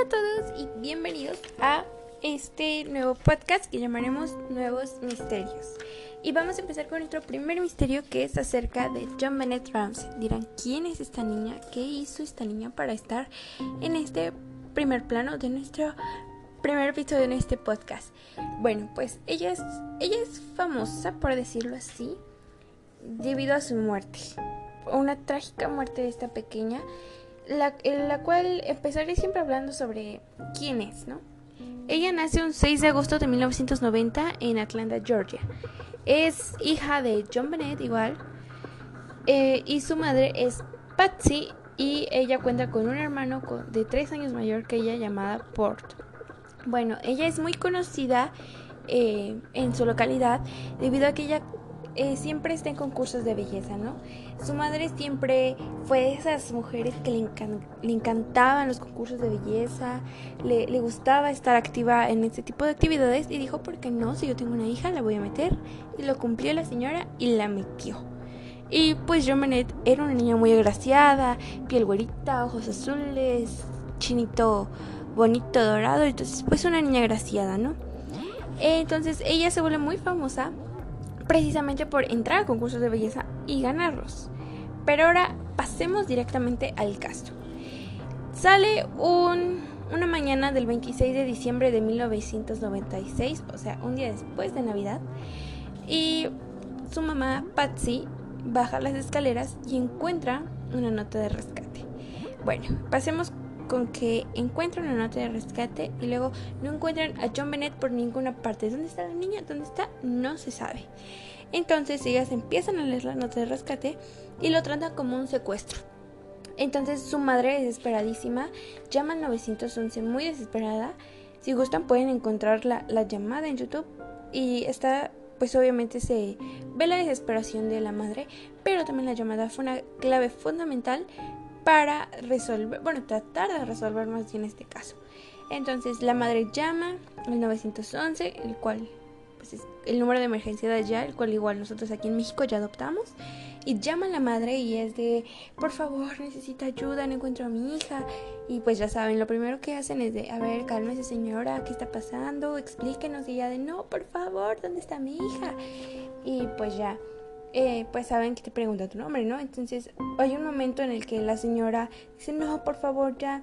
Hola a todos y bienvenidos a este nuevo podcast que llamaremos Nuevos Misterios. Y vamos a empezar con nuestro primer misterio que es acerca de John Bennett Ramsey. Dirán, ¿quién es esta niña? ¿Qué hizo esta niña para estar en este primer plano de nuestro primer episodio en este podcast? Bueno, pues ella es, ella es famosa, por decirlo así, debido a su muerte. Una trágica muerte de esta pequeña la, la cual empezaré siempre hablando sobre quién es, ¿no? Ella nace un 6 de agosto de 1990 en Atlanta, Georgia. Es hija de John Bennett igual eh, y su madre es Patsy y ella cuenta con un hermano de 3 años mayor que ella llamada Port. Bueno, ella es muy conocida eh, en su localidad debido a que ella eh, siempre está en concursos de belleza, ¿no? Su madre siempre fue de esas mujeres que le, encantaban los concursos de belleza, le, le, gustaba estar activa en este tipo de actividades y dijo, ¿por qué no? Si yo tengo una hija, la voy a meter. Y lo cumplió la señora y la metió. Y pues John Bennett era una niña muy agraciada, piel güerita, ojos azules, chinito bonito, dorado, entonces pues una niña agraciada, ¿no? Entonces ella se vuelve muy famosa precisamente por entrar a concursos de belleza y ganarlos. Pero ahora pasemos directamente al caso. Sale un, una mañana del 26 de diciembre de 1996, o sea, un día después de Navidad, y su mamá, Patsy, baja las escaleras y encuentra una nota de rescate. Bueno, pasemos con que encuentran una nota de rescate y luego no encuentran a John Bennett por ninguna parte. ¿Dónde está la niña? ¿Dónde está? No se sabe. Entonces ellas empiezan a leer la nota de rescate y lo tratan como un secuestro. Entonces su madre, desesperadísima, llama al 911 muy desesperada. Si gustan pueden encontrar la, la llamada en YouTube y está pues obviamente se ve la desesperación de la madre, pero también la llamada fue una clave fundamental para resolver, bueno, tratar de resolver más bien este caso. Entonces la madre llama al 911, el cual pues es el número de emergencia de allá, el cual igual nosotros aquí en México ya adoptamos. Y llama a la madre y es de, por favor, necesita ayuda, no encuentro a mi hija. Y pues ya saben, lo primero que hacen es de, a ver, cálmese señora, ¿qué está pasando? Explíquenos. Y ya de, no, por favor, ¿dónde está mi hija? Y pues ya, eh, pues saben que te pregunta tu nombre, ¿no? Entonces hay un momento en el que la señora dice, no, por favor, ya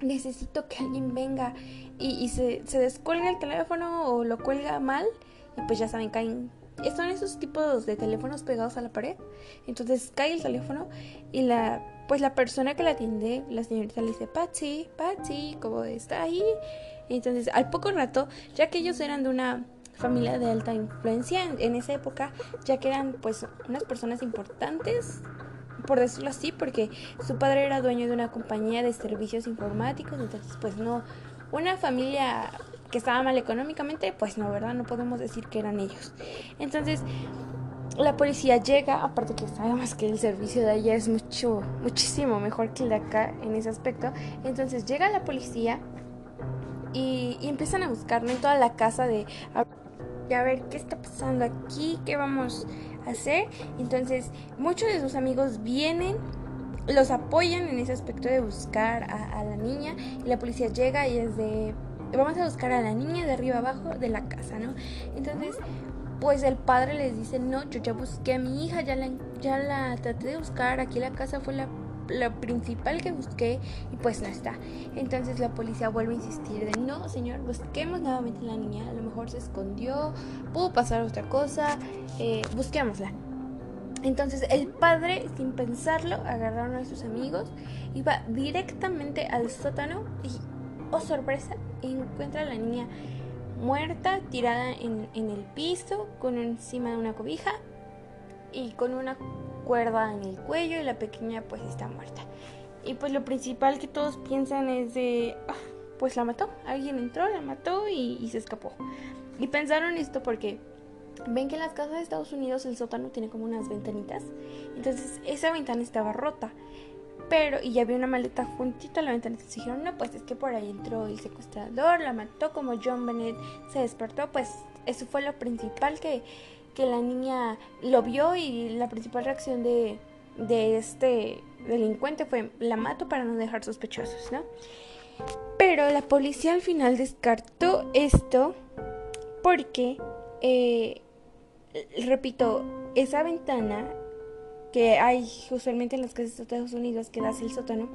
necesito que alguien venga y, se, se, descuelga el teléfono o lo cuelga mal y pues ya saben, caen... Son esos tipos de teléfonos pegados a la pared. Entonces cae el teléfono y la pues la persona que la atiende, la señorita le dice, Patsy, Patsy, ¿cómo está ahí? Entonces al poco rato, ya que ellos eran de una familia de alta influencia en, esa época, ya que eran pues unas personas importantes, por decirlo así, porque su padre era dueño de una compañía de servicios informáticos, entonces pues no, una familia que estaba mal económicamente, pues no, ¿verdad? No podemos decir que eran ellos. Entonces, la policía llega, aparte que sabemos que el servicio de allá es mucho, muchísimo mejor que el de acá en ese aspecto. Entonces llega la policía y, y empiezan a buscarme en toda la casa de a ver qué está pasando aquí, qué vamos a hacer. Entonces, muchos de sus amigos vienen, los apoyan en ese aspecto de buscar a, la niña y la policía llega y es de, vamos a buscar a la niña de arriba abajo de la casa, ¿no? Entonces, pues el padre les dice, no, yo ya busqué a mi hija, ya la, ya la traté de buscar, aquí la casa fue la lo principal que busqué y pues no está. Entonces la policía vuelve a insistir de no, señor, busquemos nuevamente a la niña, a lo mejor se escondió, pudo pasar otra cosa, eh, busquémosla. Entonces el padre, sin pensarlo, agarra a uno de sus amigos y va directamente al sótano y, oh sorpresa, encuentra a la niña muerta, tirada en, en el piso, con encima de una cobija y con una cuerda en el cuello y la pequeña pues está muerta. Y pues lo principal que todos piensan es de, ah, pues la mató, alguien entró, la mató y, se escapó. Y pensaron esto porque ven que en las casas de Estados Unidos el sótano tiene como unas ventanitas. Entonces esa ventana estaba rota. Pero, y ya había una maleta juntita a la ventana. Entonces dijeron, no, pues es que por ahí entró el secuestrador, la mató, como John Bennett se despertó, pues eso fue lo principal que, que la niña lo vio y la principal reacción de, de este delincuente fue la mato para no dejar sospechosos, ¿no? Pero la policía al final descartó esto porque, eh, repito, esa ventana que hay usualmente en las casas de Estados Unidos que da hacia el sótano,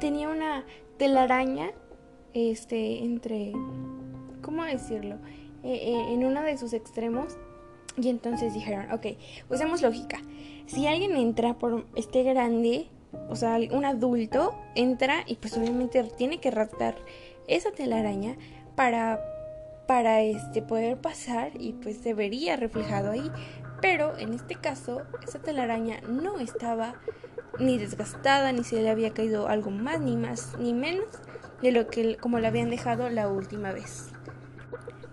tenía una telaraña este, entre, ¿cómo decirlo? Eh, eh, en uno de sus extremos. Y entonces dijeron, ok, usemos lógica. Si alguien entra por este grande, o sea, un adulto entra y pues obviamente tiene que rasgar esa telaraña para para este poder pasar y pues se vería reflejado ahí. Pero en este caso, esa telaraña no estaba ni desgastada, ni se le había caído algo más, ni más, ni menos de lo que como la habían dejado la última vez.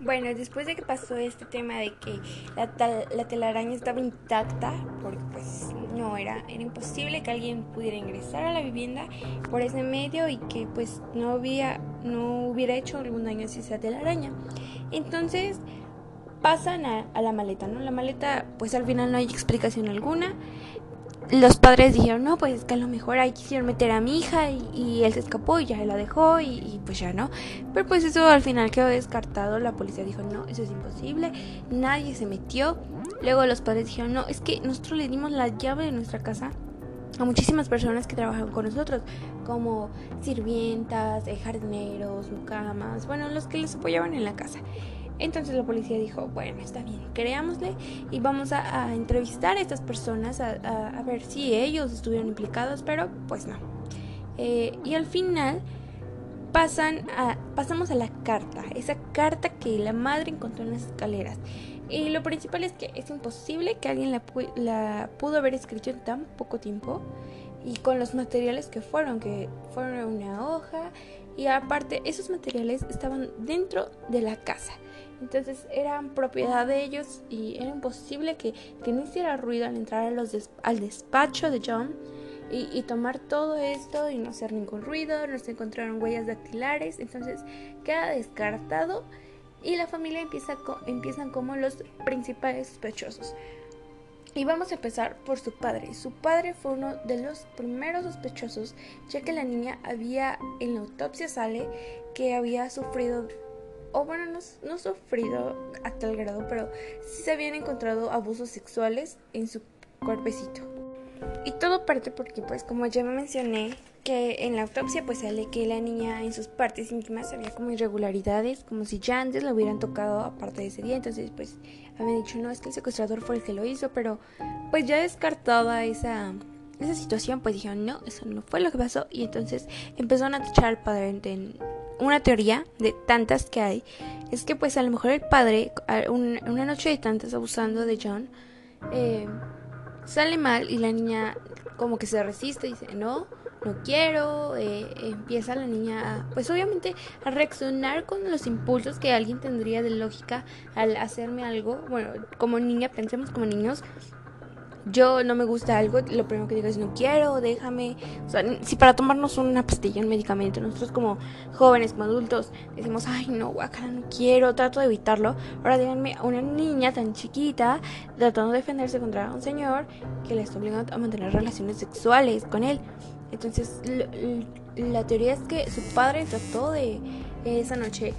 Bueno, después de que pasó este tema de que la, telaraña estaba intacta, porque pues no era, era imposible que alguien pudiera ingresar a la vivienda por ese medio y que pues no había, no hubiera hecho algún daño a esa telaraña. Entonces pasan a, a la maleta, ¿no? La maleta, pues al final no hay explicación alguna los padres dijeron, no, pues que a lo mejor ahí quisieron meter a mi hija y, él se escapó y ya la dejó y, pues ya no. Pero pues eso al final quedó descartado, la policía dijo, no, eso es imposible, nadie se metió. Luego los padres dijeron, no, es que nosotros le dimos la llave de nuestra casa a muchísimas personas que trabajan con nosotros, como sirvientas, jardineros, mucamas, bueno, los que les apoyaban en la casa. Entonces la policía dijo, bueno, está bien, creámosle y vamos a, entrevistar a estas personas a, ver si ellos estuvieron implicados, pero pues no. Eh, y al final pasan pasamos a la carta, esa carta que la madre encontró en las escaleras. Y lo principal es que es imposible que alguien la, la pudo haber escrito en tan poco tiempo y con los materiales que fueron, que fueron una hoja y aparte esos materiales estaban dentro de la casa. Entonces eran propiedad de ellos y era imposible que, no hiciera ruido al entrar al despacho de John y, tomar todo esto y no hacer ningún ruido, no se encontraron huellas dactilares, entonces queda descartado y la familia empieza empiezan como los principales sospechosos. Y vamos a empezar por su padre. Su padre fue uno de los primeros sospechosos, ya que la niña había, en la autopsia sale que había sufrido o bueno, no, sufrido a tal grado, pero sí se habían encontrado abusos sexuales en su cuerpecito. Y todo parte porque, pues, como ya me mencioné, que en la autopsia pues sale que la niña en sus partes íntimas había como irregularidades, como si ya antes la hubieran tocado aparte de ese día, entonces pues habían dicho no, es que el secuestrador fue el que lo hizo, pero pues ya descartada esa, esa situación, pues dijeron no, eso no fue lo que pasó y entonces empezaron a tachar al padre en, una teoría de tantas que hay es que pues a lo mejor el padre, una noche de tantas abusando de John, eh, sale mal y la niña como que se resiste y dice no, no quiero, eh, empieza la niña a, pues obviamente a reaccionar con los impulsos que alguien tendría de lógica al hacerme algo, bueno, como niña, pensemos como niños, yo no me gusta algo, lo primero que digo es no quiero, déjame. O sea, si para tomarnos una pastilla, un medicamento, nosotros como jóvenes, como adultos, decimos, ay, no, guacala, no quiero, trato de evitarlo. Ahora díganme a una niña tan chiquita tratando de defenderse contra un señor que le está obligando a mantener relaciones sexuales con él. Entonces, la teoría es que su padre trató de esa noche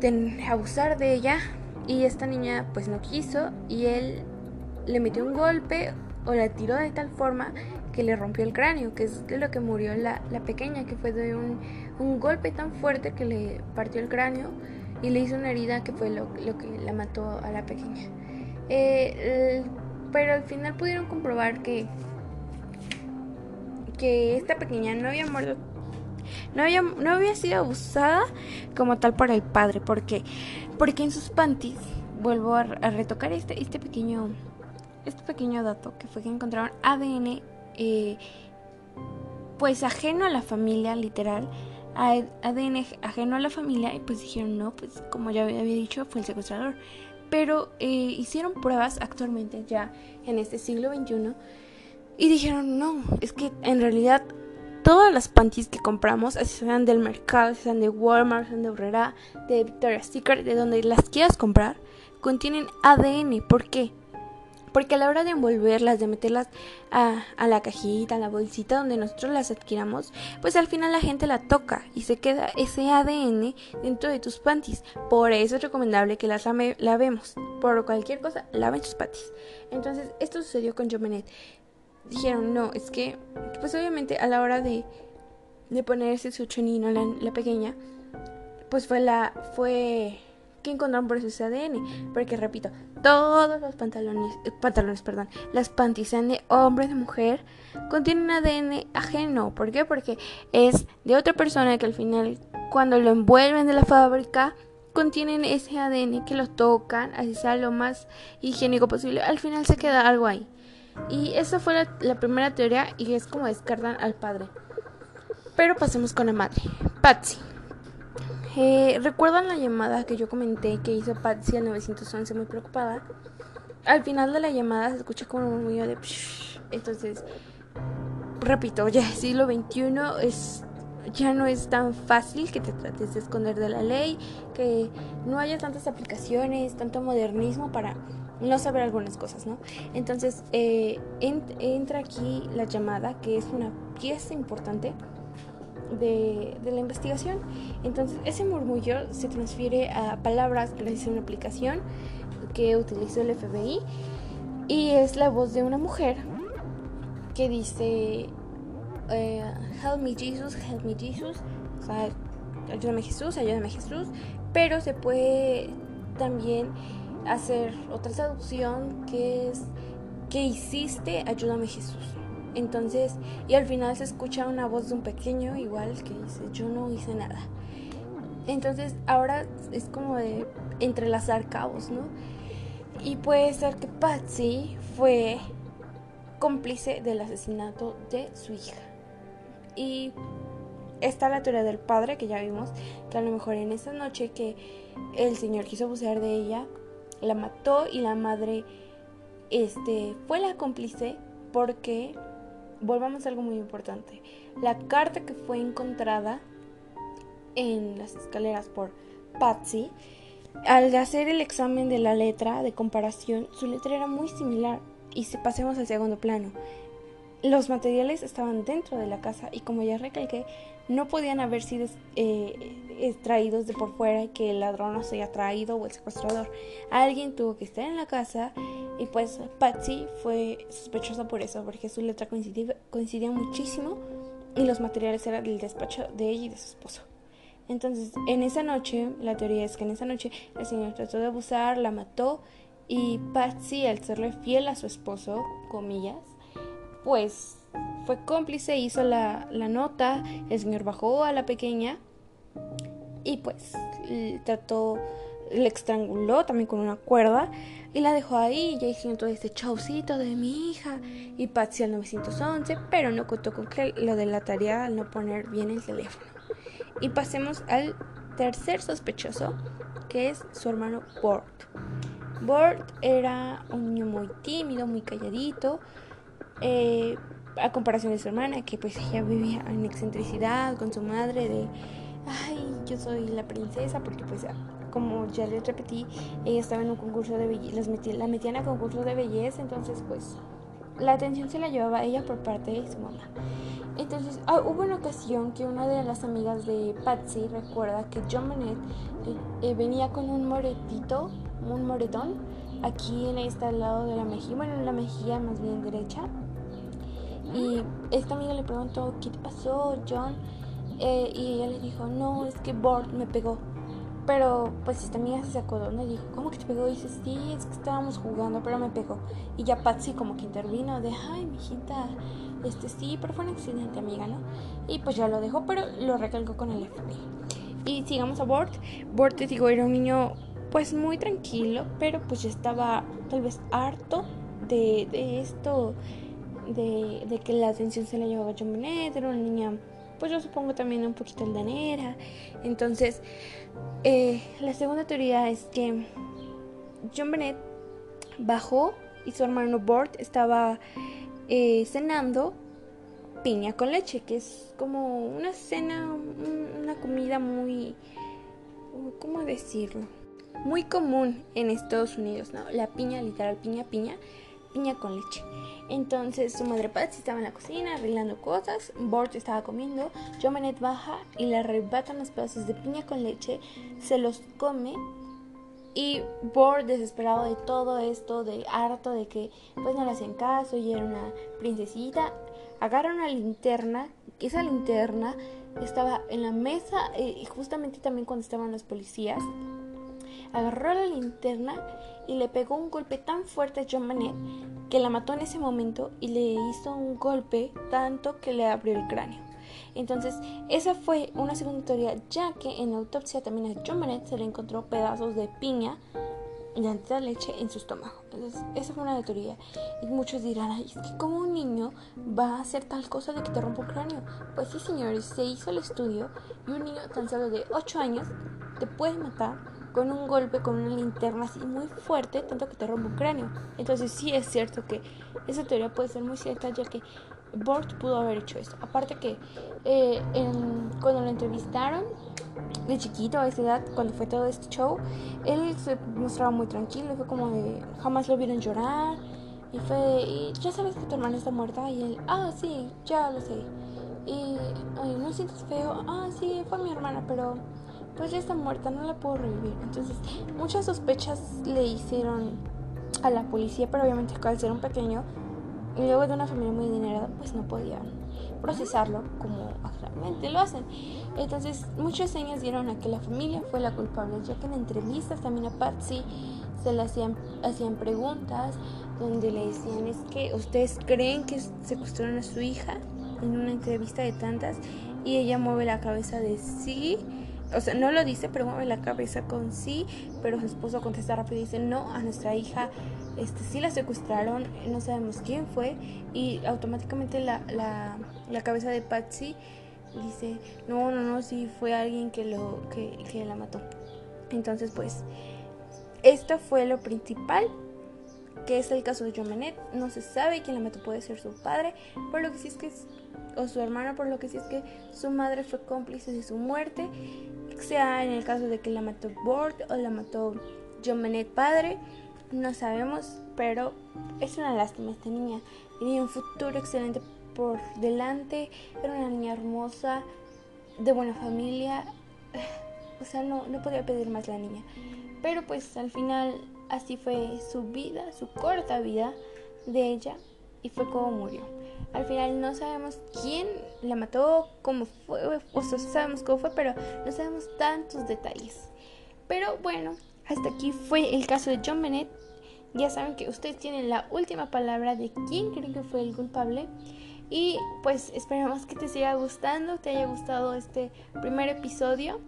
de abusar de ella y esta niña pues no quiso y él le metió un golpe o la tiró de tal forma que le rompió el cráneo, que es de lo que murió la, pequeña, que fue de un, golpe tan fuerte que le partió el cráneo y le hizo una herida que fue lo, que la mató a la pequeña. Eh, pero al final pudieron comprobar que, que esta pequeña no había muerto no había, no había sido abusada como tal por el padre. ¿Por qué? Porque en sus panties, vuelvo a, a retocar este, este pequeño este pequeño dato que fue que encontraron ADN eh, pues ajeno a la familia, literal, ADN ajeno a la familia y pues dijeron no, pues como ya había dicho fue el secuestrador. Pero eh, hicieron pruebas actualmente ya en este siglo XXI y dijeron no, es que en realidad todas las panties que compramos, así sean del mercado, sean de Walmart, sean de Herrera, de Victoria's Secret, de donde las quieras comprar, contienen ADN. ¿Por qué? Porque a la hora de envolverlas, de meterlas a, a, la cajita, a la bolsita donde nosotros las adquiramos, pues al final la gente la toca y se queda ese ADN dentro de tus panties. Por eso es recomendable que las lavemos. Por cualquier cosa, laven tus panties. Entonces, esto sucedió con Jomenet. Dijeron, no, es que, pues obviamente a la hora de, de ponerse su chonino, la, la pequeña, pues fue la, fue que encontraron por ese ADN. Porque repito, todos los pantalones, eh, pantalones, perdón, las panties sean de hombre, de mujer, contienen ADN ajeno. ¿Por qué? Porque es de otra persona que al final, cuando lo envuelven de la fábrica, contienen ese ADN que lo tocan, así sea lo más higiénico posible. Al final se queda algo ahí. Y esa fue la, la primera teoría y es como descartan al padre. Pero pasemos con la madre, Patsy. Eh, ¿Recuerdan la llamada que yo comenté que hizo Patsy al 911 muy preocupada? Al final de la llamada se escucha como un murmullo de... Entonces, repito, ya el siglo XXI es, ya no es tan fácil que te trates de esconder de la ley, que no haya tantas aplicaciones, tanto modernismo para no saber algunas cosas, ¿no? Entonces, eh, entra aquí la llamada, que es una pieza importante de, la investigación. Entonces ese murmullo se transfiere a palabras gracias a una aplicación que utilizó el FBI y es la voz de una mujer que dice eh, Help me Jesus, help me Jesus, o sea, ayúdame Jesús, ayúdame Jesús, pero se puede también hacer otra traducción que es que hiciste, ayúdame Jesús. Entonces, y al final se escucha una voz de un pequeño igual que dice, yo no hice nada. Entonces, ahora es como de entrelazar cabos, ¿no? Y puede ser que Patsy fue cómplice del asesinato de su hija. Y está la teoría del padre que ya vimos, que a lo mejor en esa noche que el señor quiso abusar de ella, la mató y la madre este fue la cómplice porque volvamos a algo muy importante. La carta que fue encontrada en las escaleras por Patsy, al hacer el examen de la letra de comparación, su letra era muy similar. Y si pasemos al segundo plano, los materiales estaban dentro de la casa y como ya recalqué, no podían haber sido eh, extraídos de por fuera y que el ladrón no se haya traído o el secuestrador. Alguien tuvo que estar en la casa y pues Patsy fue sospechosa por eso, porque su letra coincidía, muchísimo y los materiales eran del despacho de ella y de su esposo. Entonces, en esa noche, la teoría es que en esa noche el señor trató de abusar, la mató y Patsy, al serle fiel a su esposo, comillas, pues fue cómplice, hizo la, la nota, el señor bajó a la pequeña y pues trató, le estranguló también con una cuerda y la dejó ahí hicieron todo este chaucito de mi hija y Patsy al 911, pero no contó con que lo de la tarea al no poner bien el teléfono. Y pasemos al tercer sospechoso, que es su hermano Bort. Bort era un niño muy tímido, muy calladito, eh, a comparación de su hermana, que pues ella vivía en excentricidad con su madre de, ay, yo soy la princesa, porque pues como ya les repetí, ella estaba en un concurso de belleza, la metían a concurso de belleza, entonces pues la atención se la llevaba ella por parte de su mamá. Entonces ah, hubo una ocasión que una de las amigas de Patsy recuerda que John Bennett eh, eh, venía con un moretito, un moretón, aquí en este lado de la mejilla, bueno, en la mejilla más bien derecha. Y esta amiga le preguntó, ¿qué te pasó, John? Eh, y ella le dijo, no, es que Bort me pegó. Pero pues esta amiga se sacó de y dijo, ¿cómo que te pegó? Y dice, sí, es que estábamos jugando, pero me pegó. Y ya Patsy como que intervino de, ay, mijita, este sí, pero fue un accidente, amiga, ¿no? Y pues ya lo dejó, pero lo recalcó con el FBI. Y sigamos a Bort. Bort, te digo, era un niño pues muy tranquilo, pero pues ya estaba tal vez harto de, de esto, de, de, que la atención se la llevaba a John Bennett, era una niña pues yo supongo también un poquito aldanera. Entonces, eh, la segunda teoría es que John Bennett bajó y su hermano Bort estaba eh, cenando piña con leche, que es como una cena, una comida muy, ¿cómo decirlo? Muy común en Estados Unidos, ¿no? La piña, literal, piña, piña piña con leche. Entonces su madre Patsy estaba en la cocina arreglando cosas, Bort estaba comiendo, Bennett baja y le arrebatan los pedazos de piña con leche, se los come y Bort, desesperado de todo esto, de harto de que pues no le hacen caso y era una princesita, agarra una linterna, esa linterna estaba en la mesa eh, y justamente también cuando estaban los policías, agarró la linterna y le pegó un golpe tan fuerte a John Manet que la mató en ese momento y le hizo un golpe tanto que le abrió el cráneo. Entonces, esa fue una segunda teoría, ya que en la autopsia también a John Manet se le encontró pedazos de piña y de leche en su estómago. Entonces, esa fue una teoría. Y muchos dirán, Ay, es que como un niño va a hacer tal cosa de que te rompa el cráneo. Pues sí, señores, se hizo el estudio y un niño tan solo de 8 años te puede matar con un golpe con una linterna así muy fuerte, tanto que te rompe un cráneo. Entonces sí es cierto que esa teoría puede ser muy cierta, ya que Bort pudo haber hecho eso. Aparte que eh, cuando lo entrevistaron de chiquito a esa edad, cuando fue todo este show, él se mostraba muy tranquilo, fue como de jamás lo vieron llorar. Y fue, y ya sabes que tu hermana está muerta. Y él, ah, sí, ya lo sé. Y, ay, ¿no sientes feo? Ah, sí, fue mi hermana, pero pues ya está muerta, no la puedo revivir. Entonces, muchas sospechas le hicieron a la policía, pero obviamente al ser un pequeño y luego de una familia muy adinerada, pues no podían procesarlo como actualmente lo hacen. Entonces, muchas señas dieron a que la familia fue la culpable, ya que en entrevistas también a Patsy se le hacían, preguntas donde le decían, es que ustedes creen que secuestraron a su hija en una entrevista de tantas y ella mueve la cabeza de sí o sea, no lo dice, pero mueve la cabeza con sí, pero su esposo contesta rápido y dice, no, a nuestra hija este, sí la secuestraron, no sabemos quién fue, y automáticamente la, la, la cabeza de Patsy dice, no, no, no, sí fue alguien que, lo, que, que la mató. Entonces, pues, esto fue lo principal que es el caso de John No se sabe quién la mató, puede ser su padre, por lo que sí es que o su hermano, por lo que sí es que su madre fue cómplice de su muerte, sea en el caso de que la mató Bort o la mató John Bennett padre, no sabemos, pero es una lástima esta niña. Tenía un futuro excelente por delante, era una niña hermosa, de buena familia, o sea, no, no podía pedir más la niña. Pero pues al final así fue su vida, su corta vida de ella y fue como murió. Al final no sabemos quién la mató, cómo fue, o sea, sabemos cómo fue, pero no sabemos tantos detalles. Pero bueno, hasta aquí fue el caso de John Bennett. Ya saben que ustedes tienen la última palabra de quién creen que fue el culpable. Y pues esperamos que te siga gustando, te haya gustado este primer episodio.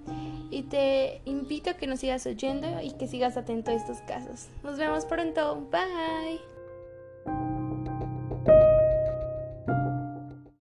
Y te invito a que nos sigas oyendo y que sigas atento a estos casos. Nos vemos pronto. Bye.